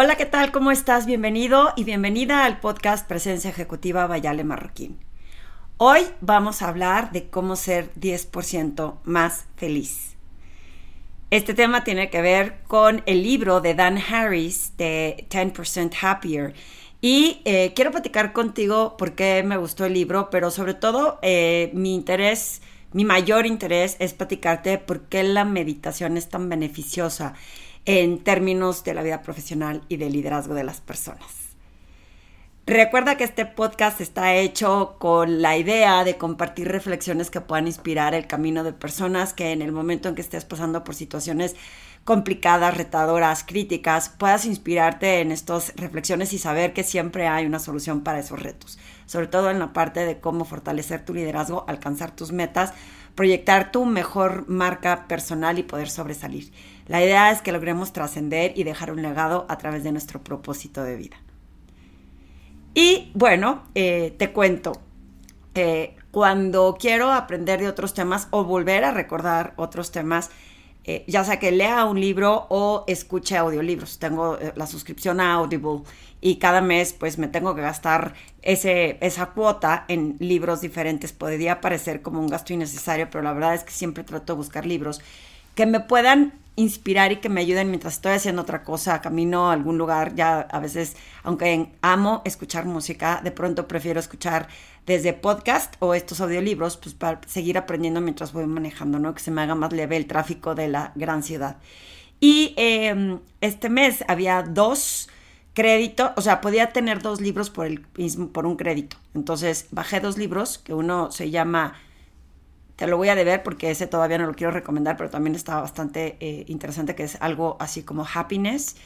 Hola, ¿qué tal? ¿Cómo estás? Bienvenido y bienvenida al podcast Presencia Ejecutiva Bayale Marroquín. Hoy vamos a hablar de cómo ser 10% más feliz. Este tema tiene que ver con el libro de Dan Harris de 10% Happier. Y eh, quiero platicar contigo por qué me gustó el libro, pero sobre todo eh, mi interés, mi mayor interés es platicarte por qué la meditación es tan beneficiosa en términos de la vida profesional y del liderazgo de las personas. Recuerda que este podcast está hecho con la idea de compartir reflexiones que puedan inspirar el camino de personas que en el momento en que estés pasando por situaciones complicadas, retadoras, críticas, puedas inspirarte en estas reflexiones y saber que siempre hay una solución para esos retos, sobre todo en la parte de cómo fortalecer tu liderazgo, alcanzar tus metas, proyectar tu mejor marca personal y poder sobresalir. La idea es que logremos trascender y dejar un legado a través de nuestro propósito de vida. Y bueno, eh, te cuento, eh, cuando quiero aprender de otros temas o volver a recordar otros temas, eh, ya sea que lea un libro o escuche audiolibros. Tengo la suscripción a Audible y cada mes pues me tengo que gastar ese, esa cuota en libros diferentes. Podría parecer como un gasto innecesario, pero la verdad es que siempre trato de buscar libros que me puedan inspirar y que me ayuden mientras estoy haciendo otra cosa, camino a algún lugar, ya a veces, aunque amo escuchar música, de pronto prefiero escuchar desde podcast o estos audiolibros, pues para seguir aprendiendo mientras voy manejando, ¿no? Que se me haga más leve el tráfico de la gran ciudad. Y em, este mes había dos créditos, o sea, podía tener dos libros por, el por un crédito. Entonces bajé dos libros, que uno se llama te lo voy a deber porque ese todavía no lo quiero recomendar, pero también está bastante eh, interesante, que es algo así como happiness.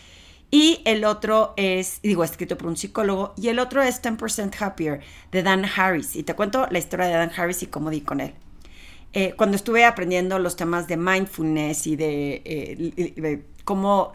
Y el otro es, digo, escrito por un psicólogo, y el otro es 10% Happier de Dan Harris. Y te cuento la historia de Dan Harris y cómo di con él. Eh, cuando estuve aprendiendo los temas de mindfulness y de, eh, de cómo,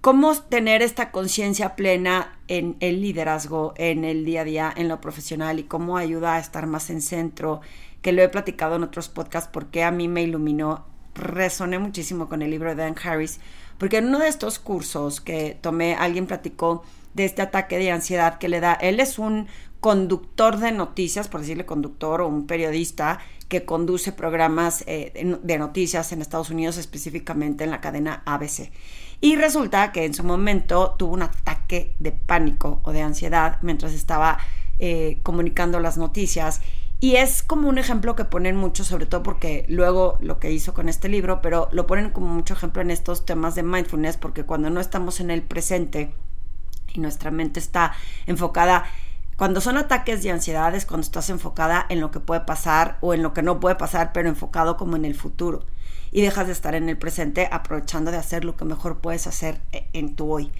cómo tener esta conciencia plena en el liderazgo, en el día a día, en lo profesional y cómo ayuda a estar más en centro que lo he platicado en otros podcasts porque a mí me iluminó, resoné muchísimo con el libro de Dan Harris, porque en uno de estos cursos que tomé, alguien platicó de este ataque de ansiedad que le da. Él es un conductor de noticias, por decirle conductor o un periodista que conduce programas eh, de noticias en Estados Unidos, específicamente en la cadena ABC. Y resulta que en su momento tuvo un ataque de pánico o de ansiedad mientras estaba eh, comunicando las noticias y es como un ejemplo que ponen mucho, sobre todo porque luego lo que hizo con este libro, pero lo ponen como mucho ejemplo en estos temas de mindfulness, porque cuando no estamos en el presente y nuestra mente está enfocada, cuando son ataques de ansiedades, cuando estás enfocada en lo que puede pasar o en lo que no puede pasar, pero enfocado como en el futuro. Y dejas de estar en el presente aprovechando de hacer lo que mejor puedes hacer eh, en tu hoy.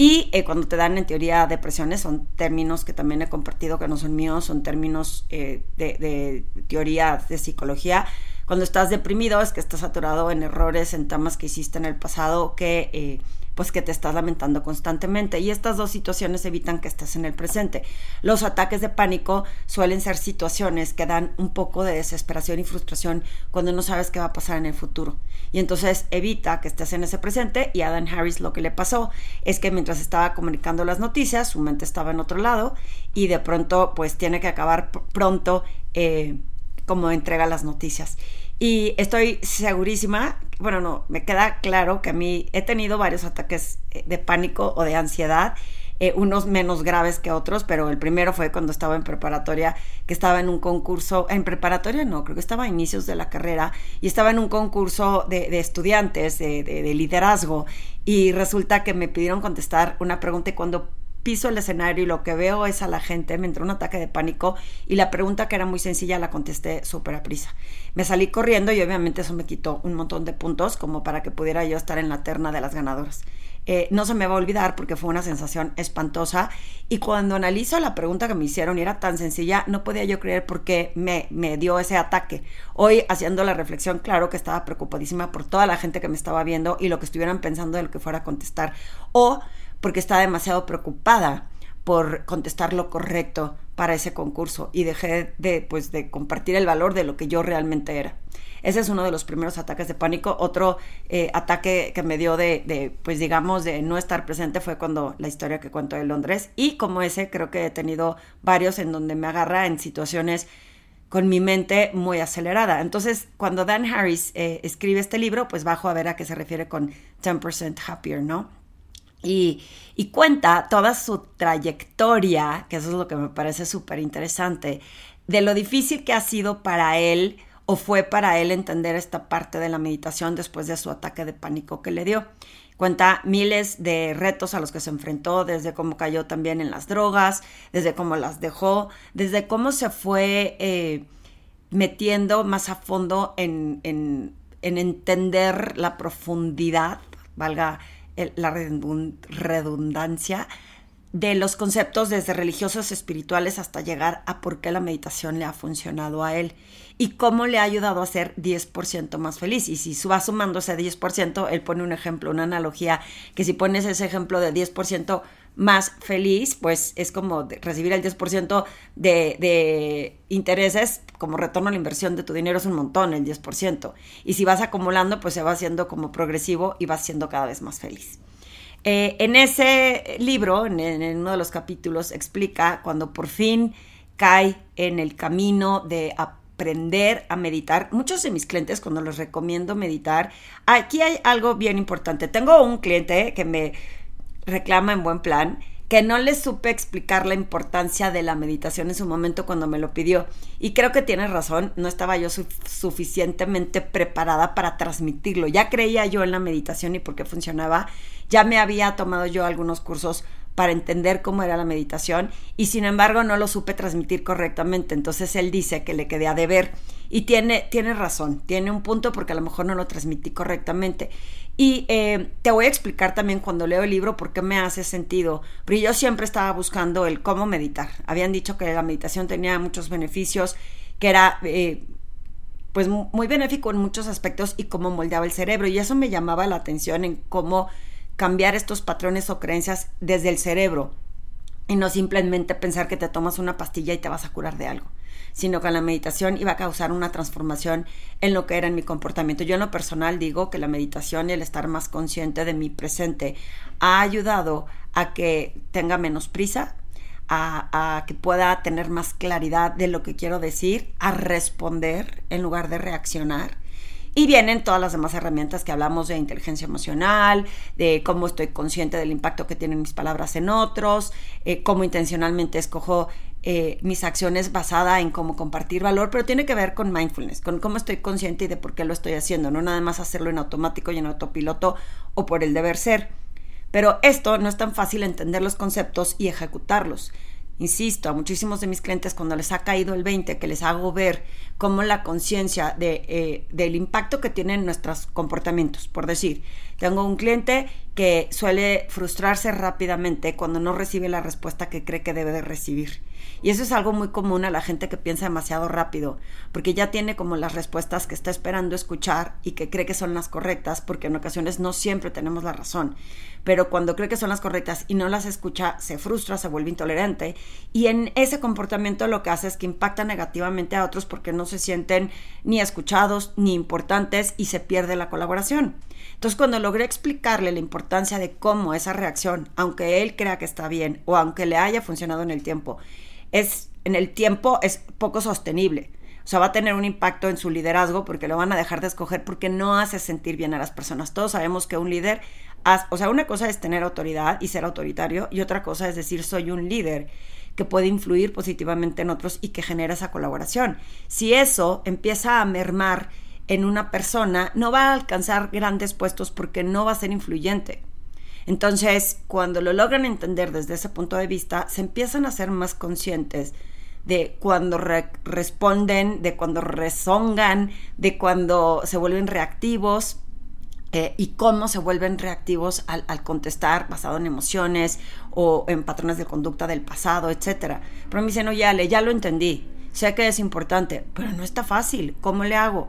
Y eh, cuando te dan en teoría depresiones, son términos que también he compartido que no son míos, son términos eh, de, de, teoría de psicología. Cuando estás deprimido es que estás saturado en errores, en temas que hiciste en el pasado que eh, pues que te estás lamentando constantemente. Y estas dos situaciones evitan que estés en el presente. Los ataques de pánico suelen ser situaciones que dan un poco de desesperación y frustración cuando no sabes qué va a pasar en el futuro. Y entonces evita que estés en ese presente. Y a Dan Harris lo que le pasó es que mientras estaba comunicando las noticias, su mente estaba en otro lado y de pronto pues tiene que acabar pronto eh, como entrega las noticias. Y estoy segurísima, bueno, no, me queda claro que a mí he tenido varios ataques eh, de pánico o de ansiedad, eh, unos menos graves que otros, pero el primero fue cuando estaba en preparatoria, que estaba en un concurso, en preparatoria no, creo que estaba a inicios de la carrera, y estaba en un concurso de, estudiantes, de, de liderazgo, y resulta que me pidieron contestar una pregunta y cuando piso el escenario y lo que veo es a la gente, me entró un ataque de pánico y la pregunta que era muy sencilla la contesté súper a prisa. Me salí corriendo y obviamente eso me quitó un montón de puntos como para que pudiera yo estar en la terna de las ganadoras. Eh, no se me va a olvidar porque fue una sensación espantosa y cuando analizo la pregunta que me hicieron y era tan sencilla, no podía yo creer por qué me, me dio ese ataque. Hoy haciendo la reflexión, claro que estaba preocupadísima por toda la gente que me estaba viendo y lo que estuvieran pensando de lo que fuera a contestar. O porque está demasiado preocupada por contestar lo correcto para ese concurso y dejé de, pues, de compartir el valor de lo que yo realmente era. Ese es uno de los primeros ataques de pánico. Otro eh, ataque que me dio de, de, pues digamos, de no estar presente fue cuando la historia que cuento de Londres. Y como ese, creo que he tenido varios en donde me agarra en situaciones con mi mente muy acelerada. Entonces, cuando Dan Harris eh, escribe este libro, pues bajo a ver a qué se refiere con 10% happier, ¿no? Y, cuenta toda su trayectoria, que eso es lo que me parece súper interesante, de lo difícil que ha sido para él o fue para él entender esta parte de la meditación después de su ataque de pánico que le dio. Cuenta miles de retos a los que se enfrentó, desde cómo cayó también en las drogas, desde cómo las dejó, desde cómo se fue eh, metiendo más a fondo en, en entender la profundidad, valga la redundancia de los conceptos desde religiosos espirituales hasta llegar a por qué la meditación le ha funcionado a él y cómo le ha ayudado a ser 10% más feliz. Y si va sumando ese 10%, él pone un ejemplo, una analogía, que si pones ese ejemplo de 10% más feliz, pues es como recibir el 10% de, de, intereses, como retorno a la inversión de tu dinero es un montón, el 10%. Y si vas acumulando, pues se va haciendo como progresivo y vas siendo cada vez más feliz. Eh, en ese libro, en, en, uno de los capítulos, explica cuando por fin cae en el camino de aprender a meditar. Muchos de mis clientes, cuando les recomiendo meditar, aquí hay algo bien importante. Tengo un cliente que me reclama en buen plan, que no le supe explicar la importancia de la meditación en su momento cuando me lo pidió. Y creo que tiene razón, no estaba yo suficientemente preparada para transmitirlo. Ya creía yo en la meditación y por qué funcionaba. Ya me había tomado yo algunos cursos para entender cómo era la meditación y sin embargo no lo supe transmitir correctamente. Entonces él dice que le quedé a deber y tiene, tiene razón, tiene un punto porque a lo mejor no lo transmití correctamente. Y eh, te voy a explicar también cuando leo el libro por qué me hace sentido. Pero yo siempre estaba buscando el cómo meditar. Habían dicho que la meditación tenía muchos beneficios, que era eh, pues muy benéfico en muchos aspectos y cómo moldeaba el cerebro. Y eso me llamaba la atención en cómo cambiar estos patrones o creencias desde el cerebro y no simplemente pensar que te tomas una pastilla y te vas a curar de algo sino que la meditación iba a causar una transformación en lo que era en mi comportamiento. Yo en lo personal digo que la meditación y el estar más consciente de mi presente ha ayudado a que tenga menos prisa, a, a, que pueda tener más claridad de lo que quiero decir, a responder en lugar de reaccionar y vienen todas las demás herramientas que hablamos de inteligencia emocional, de cómo estoy consciente del impacto que tienen mis palabras en otros, eh, cómo intencionalmente escojo eh, mis acciones basada en cómo compartir valor, pero tiene que ver con mindfulness, con cómo estoy consciente y de por qué lo estoy haciendo, no nada más hacerlo en automático y en autopiloto o por el deber ser. Pero esto no es tan fácil entender los conceptos y ejecutarlos. Insisto, a muchísimos de mis clientes cuando les ha caído el 20, que les hago ver cómo la conciencia de, eh, del impacto que tienen nuestros comportamientos. Por decir, tengo un cliente que suele frustrarse rápidamente cuando no recibe la respuesta que cree que debe de recibir. Y eso es algo muy común a la gente que piensa demasiado rápido, porque ya tiene como las respuestas que está esperando escuchar y que cree que son las correctas, porque en ocasiones no siempre tenemos la razón. Pero cuando cree que son las correctas y no las escucha, se frustra, se vuelve intolerante. Y en ese comportamiento lo que hace es que impacta negativamente a otros porque no se sienten ni escuchados ni importantes y se pierde la colaboración. Entonces, cuando logré explicarle la importancia de cómo esa reacción, aunque él crea que está bien o aunque le haya funcionado en el tiempo, es en el tiempo es poco sostenible. O sea, va a tener un impacto en su liderazgo porque lo van a dejar de escoger porque no hace sentir bien a las personas. Todos sabemos que un líder, o sea, una cosa es tener autoridad y ser autoritario y otra cosa es decir soy un líder que puede influir positivamente en otros y que genera esa colaboración. Si eso empieza a mermar en una persona, no va a alcanzar grandes puestos porque no va a ser influyente. Entonces, cuando lo logran entender desde ese punto de vista, se empiezan a ser más conscientes de cuando responden, de cuando rezongan, de cuando se vuelven reactivos eh, y cómo se vuelven reactivos al, contestar basado en emociones o en patrones de conducta del pasado, etc. Pero me dicen, oye, Ale, ya lo entendí, sé que es importante, pero no está fácil, ¿cómo le hago?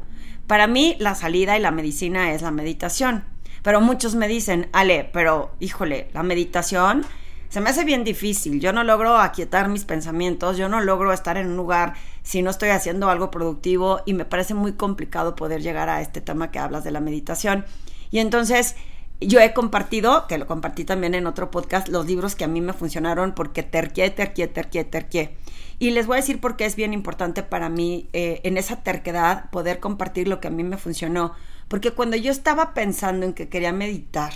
Para mí, la salida y la medicina es la meditación pero muchos me dicen, Ale, pero híjole, la meditación se me hace bien difícil. Yo no logro aquietar mis pensamientos, yo no logro estar en un lugar si no estoy haciendo algo productivo y me parece muy complicado poder llegar a este tema que hablas de la meditación. Y entonces yo he compartido, que lo compartí también en otro podcast, los libros que a mí me funcionaron porque terqué, terqué, terqué, terqué. Y les voy a decir por qué es bien importante para mí eh, en esa terquedad poder compartir lo que a mí me funcionó. Porque cuando yo estaba pensando en que quería meditar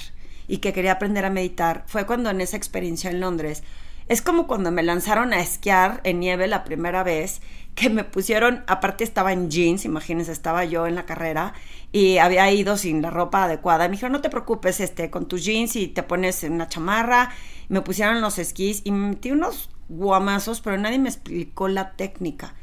y que quería aprender a meditar, fue cuando en esa experiencia en Londres, es como cuando me lanzaron a esquiar en nieve la primera vez, que me pusieron, aparte estaba en jeans, imagínense, estaba yo en la carrera y había ido sin la ropa adecuada. Me dijeron, no te preocupes, este, con tus jeans y te pones una chamarra. Me pusieron los esquís y me metí unos guamazos, pero nadie me explicó la técnica.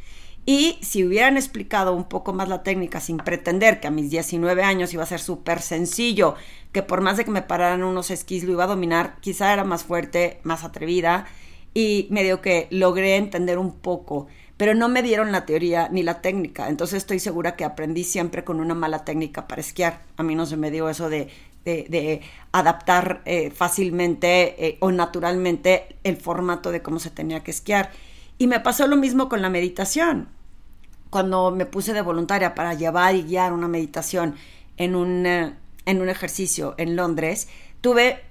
Y si hubieran explicado un poco más la técnica sin pretender que a mis 19 años iba a ser súper sencillo, que por más de que me pararan unos esquís lo iba a dominar, quizá era más fuerte, más atrevida y medio que logré entender un poco, pero no me dieron la teoría ni la técnica. Entonces estoy segura que aprendí siempre con una mala técnica para esquiar. A mí no se me dio eso de adaptar eh, fácilmente eh, o naturalmente el formato de cómo se tenía que esquiar. Y me pasó lo mismo con la meditación. Cuando me puse de voluntaria para llevar y guiar una meditación en un, eh, en un ejercicio en Londres, tuve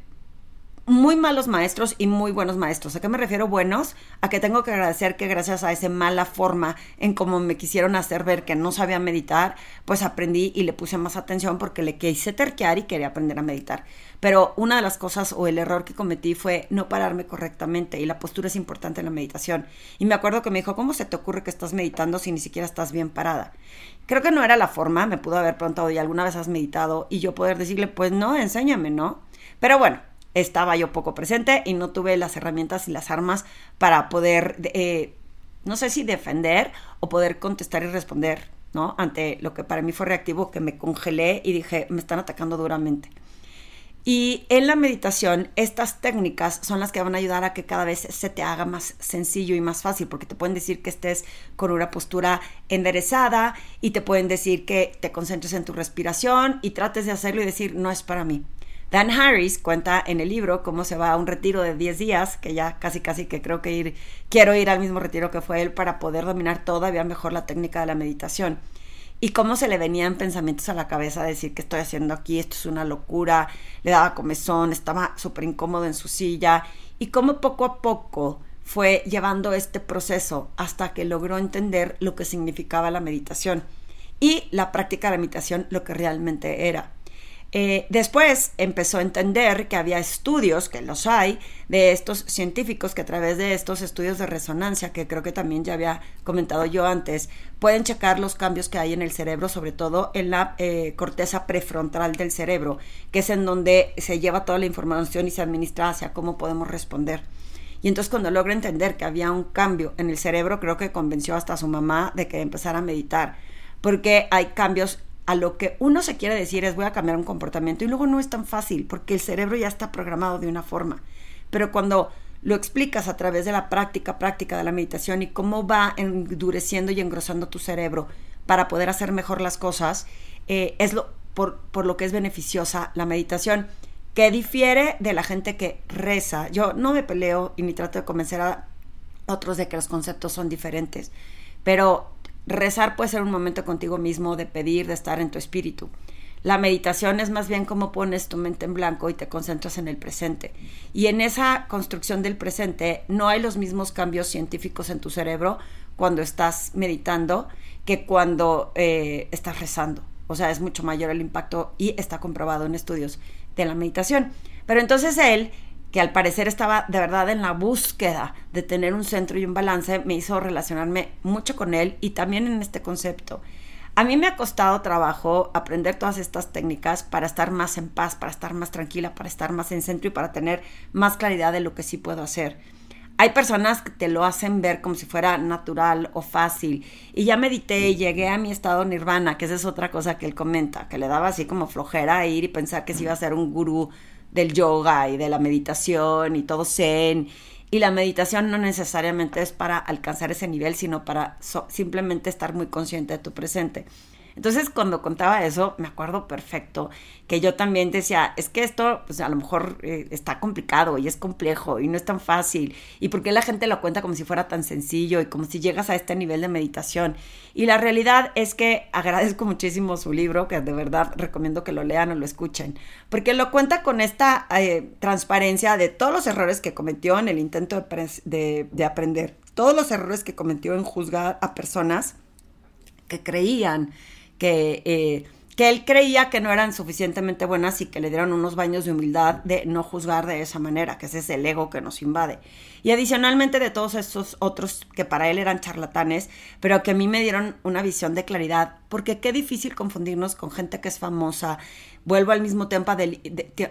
muy malos maestros y muy buenos maestros. ¿A qué me refiero buenos? A que tengo que agradecer que gracias a esa mala forma en cómo me quisieron hacer ver que no sabía meditar, pues aprendí y le puse más atención porque le quise terquear y quería aprender a meditar. Pero una de las cosas o el error que cometí fue no pararme correctamente y la postura es importante en la meditación. Y me acuerdo que me dijo, ¿cómo se te ocurre que estás meditando si ni siquiera estás bien parada? Creo que no era la forma, me pudo haber preguntado, ¿y alguna vez has meditado? Y yo poder decirle, pues no, enséñame, ¿no? Pero bueno, estaba yo poco presente y no tuve las herramientas y las armas para poder, eh, no sé si defender o poder contestar y responder, ¿no? Ante lo que para mí fue reactivo, que me congelé y dije, me están atacando duramente. Y en la meditación, estas técnicas son las que van a ayudar a que cada vez se te haga más sencillo y más fácil, porque te pueden decir que estés con una postura enderezada y te pueden decir que te concentres en tu respiración y trates de hacerlo y decir, no es para mí. Dan Harris cuenta en el libro cómo se va a un retiro de 10 días, que ya casi casi que creo que quiero ir al mismo retiro que fue él para poder dominar todavía mejor la técnica de la meditación. Y cómo se le venían pensamientos a la cabeza, decir que estoy haciendo aquí, esto es una locura, le daba comezón, estaba súper incómodo en su silla, y cómo poco a poco fue llevando este proceso hasta que logró entender lo que significaba la meditación y la práctica de la meditación lo que realmente era. Eh, después empezó a entender que había estudios, que los hay, de estos científicos que a través de estos estudios de resonancia, que creo que también ya había comentado yo antes, pueden checar los cambios que hay en el cerebro, sobre todo en la eh, corteza prefrontal del cerebro, que es en donde se lleva toda la información y se administra hacia cómo podemos responder. Y entonces cuando logra entender que había un cambio en el cerebro, creo que convenció hasta a su mamá de que empezara a meditar, porque hay cambios a lo que uno se quiere decir es voy a cambiar un comportamiento y luego no es tan fácil porque el cerebro ya está programado de una forma. Pero cuando lo explicas a través de la práctica, práctica de la meditación y cómo va endureciendo y engrosando tu cerebro para poder hacer mejor las cosas, eh, es lo, por, por lo que es beneficiosa la meditación, que difiere de la gente que reza. Yo no me peleo y ni trato de convencer a otros de que los conceptos son diferentes, pero Rezar puede ser un momento contigo mismo de pedir, de estar en tu espíritu. La meditación es más bien como pones tu mente en blanco y te concentras en el presente. Y en esa construcción del presente no hay los mismos cambios científicos en tu cerebro cuando estás meditando que cuando eh, estás rezando. O sea, es mucho mayor el impacto y está comprobado en estudios de la meditación. Pero entonces él que al parecer estaba de verdad en la búsqueda de tener un centro y un balance, me hizo relacionarme mucho con él y también en este concepto. A mí me ha costado trabajo aprender todas estas técnicas para estar más en paz, para estar más tranquila, para estar más en centro y para tener más claridad de lo que sí puedo hacer. Hay personas que te lo hacen ver como si fuera natural o fácil. Y ya medité y llegué a mi estado nirvana, que esa es otra cosa que él comenta, que le daba así como flojera ir y pensar que se iba a ser un gurú del yoga y de la meditación y todo zen. Y la meditación no necesariamente es para alcanzar ese nivel, sino para simplemente estar muy consciente de tu presente. Entonces, cuando contaba eso, me acuerdo perfecto que yo también decía, es que esto, pues a lo mejor eh, está complicado y es complejo y no es tan fácil. ¿Y por qué la gente lo cuenta como si fuera tan sencillo y como si llegas a este nivel de meditación? Y la realidad es que agradezco muchísimo su libro, que de verdad recomiendo que lo lean o lo escuchen, porque lo cuenta con esta eh, transparencia de todos los errores que cometió en el intento de, de aprender, todos los errores que cometió en juzgar a personas que creían que, eh, que él creía que no eran suficientemente buenas y que le dieron unos baños de humildad de no juzgar de esa manera, que ese es el ego que nos invade. Y adicionalmente de todos esos otros que para él eran charlatanes, pero que a mí me dieron una visión de claridad, porque qué difícil confundirnos con gente que es famosa. Vuelvo al mismo tema del,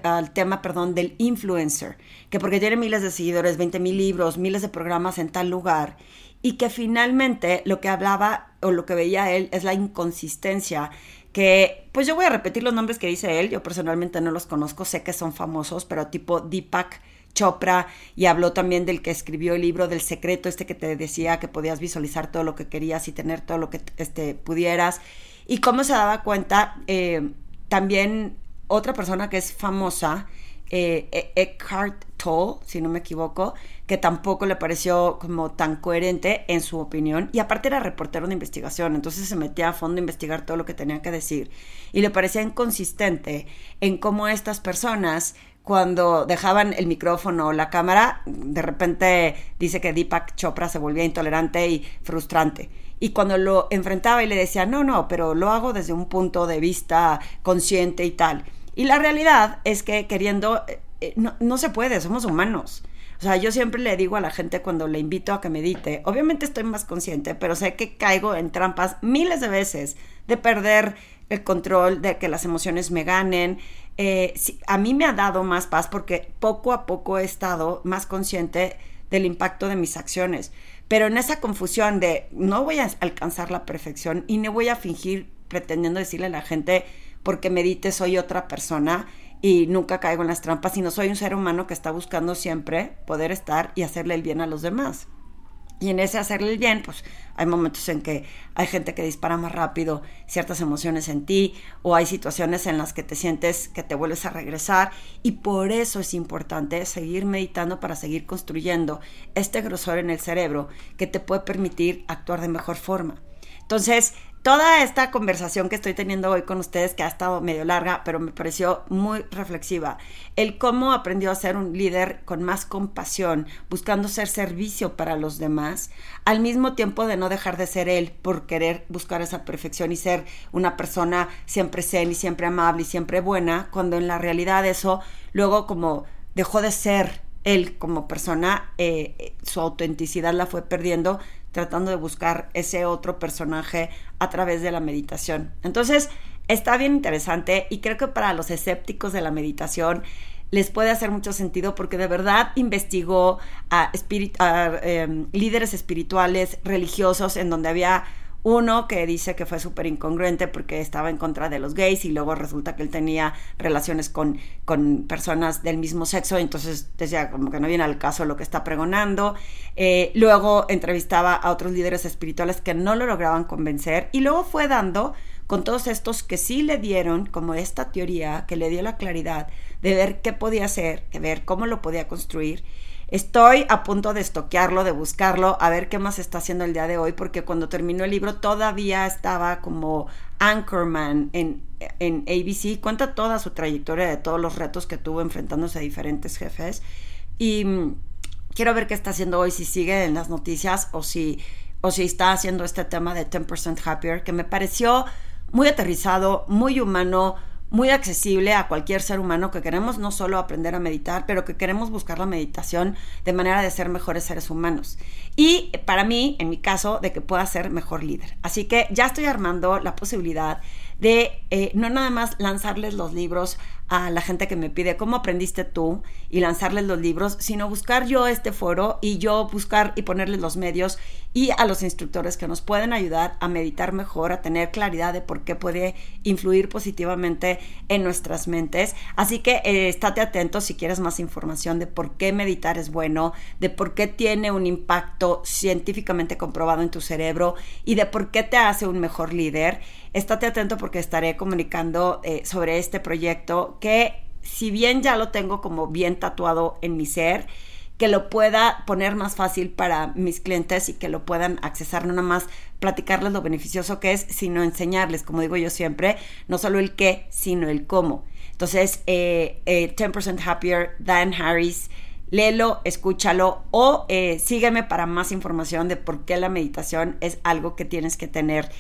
al tema, perdón, del influencer, que porque tiene miles de seguidores, 20 mil libros, miles de programas en tal lugar, y que finalmente lo que hablaba o lo que veía él es la inconsistencia que pues yo voy a repetir los nombres que dice él, yo personalmente no los conozco, sé que son famosos, pero tipo Deepak Chopra y habló también del que escribió el libro del secreto, este que te decía que podías visualizar todo lo que querías y tener todo lo que este, pudieras. Y cómo se daba cuenta eh, también otra persona que es famosa, eh, e-, Eckhart Tolle, si no me equivoco, que tampoco le pareció como tan coherente en su opinión. Y aparte era reportero de investigación, entonces se metía a fondo a investigar todo lo que tenía que decir. Y le parecía inconsistente en cómo estas personas, cuando dejaban el micrófono o la cámara, de repente dice que Deepak Chopra se volvía intolerante y frustrante. Y cuando lo enfrentaba y le decía, no, no, pero lo hago desde un punto de vista consciente y tal. Y la realidad es que queriendo, eh, eh, no, no se puede, somos humanos. O sea, yo siempre le digo a la gente cuando le invito a que medite, obviamente estoy más consciente, pero sé que caigo en trampas miles de veces de perder el control, de que las emociones me ganen. Eh, a mí me ha dado más paz porque poco a poco he estado más consciente del impacto de mis acciones. Pero en esa confusión de no voy a alcanzar la perfección y no voy a fingir pretendiendo decirle a la gente porque medite soy otra persona, y nunca caigo en las trampas, sino soy un ser humano que está buscando siempre poder estar y hacerle el bien a los demás. Y en ese hacerle el bien, pues hay momentos en que hay gente que dispara más rápido ciertas emociones en ti o hay situaciones en las que te sientes que te vuelves a regresar y por eso es importante seguir meditando para seguir construyendo este grosor en el cerebro que te puede permitir actuar de mejor forma. Entonces, toda esta conversación que estoy teniendo hoy con ustedes, que ha estado medio larga, pero me pareció muy reflexiva, el cómo aprendió a ser un líder con más compasión, buscando ser servicio para los demás, al mismo tiempo de no dejar de ser él por querer buscar esa perfección y ser una persona siempre zen y siempre amable y siempre buena, cuando en la realidad eso luego como dejó de ser él como persona, eh, su autenticidad la fue perdiendo tratando de buscar ese otro personaje a través de la meditación. Entonces, está bien interesante y creo que para los escépticos de la meditación les puede hacer mucho sentido porque de verdad investigó a, em, líderes espirituales religiosos en donde había uno que dice que fue súper incongruente porque estaba en contra de los gays y luego resulta que él tenía relaciones con, con personas del mismo sexo, entonces decía como que no viene al caso lo que está pregonando. Eh, luego entrevistaba a otros líderes espirituales que no lo lograban convencer y luego fue dando con todos estos que sí le dieron como esta teoría que le dio la claridad de ver qué podía hacer, de ver cómo lo podía construir Estoy a punto de estoquearlo, de buscarlo, a ver qué más está haciendo el día de hoy, porque cuando terminó el libro todavía estaba como Anchorman en, en ABC. Cuenta toda su trayectoria de todos los retos que tuvo enfrentándose a diferentes jefes. Y mm, quiero ver qué está haciendo hoy, si sigue en las noticias o si, o si está haciendo este tema de 10% Happier, que me pareció muy aterrizado, muy humano, muy accesible a cualquier ser humano que queremos no solo aprender a meditar, pero que queremos buscar la meditación de manera de ser mejores seres humanos. Y para mí, en mi caso, de que pueda ser mejor líder. Así que ya estoy armando la posibilidad de eh, no nada más lanzarles los libros a la gente que me pide cómo aprendiste tú y lanzarles los libros, sino buscar yo este foro y yo buscar y ponerles los medios y a los instructores que nos pueden ayudar a meditar mejor, a tener claridad de por qué puede influir positivamente en nuestras mentes. Así que eh, estate atento si quieres más información de por qué meditar es bueno, de por qué tiene un impacto científicamente comprobado en tu cerebro y de por qué te hace un mejor líder. Estate atento porque estaré comunicando eh, sobre este proyecto que si bien ya lo tengo como bien tatuado en mi ser, que lo pueda poner más fácil para mis clientes y que lo puedan accesar, no nada más platicarles lo beneficioso que es, sino enseñarles, como digo yo siempre, no solo el qué, sino el cómo. Entonces, eh, 10% eh, Happier, Dan Harris, léelo, escúchalo o eh, sígueme para más información de por qué la meditación es algo que tienes que tener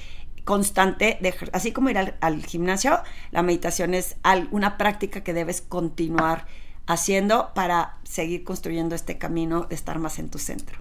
constante, de, así como ir al, gimnasio, la meditación es una práctica que debes continuar haciendo para seguir construyendo este camino de estar más en tu centro.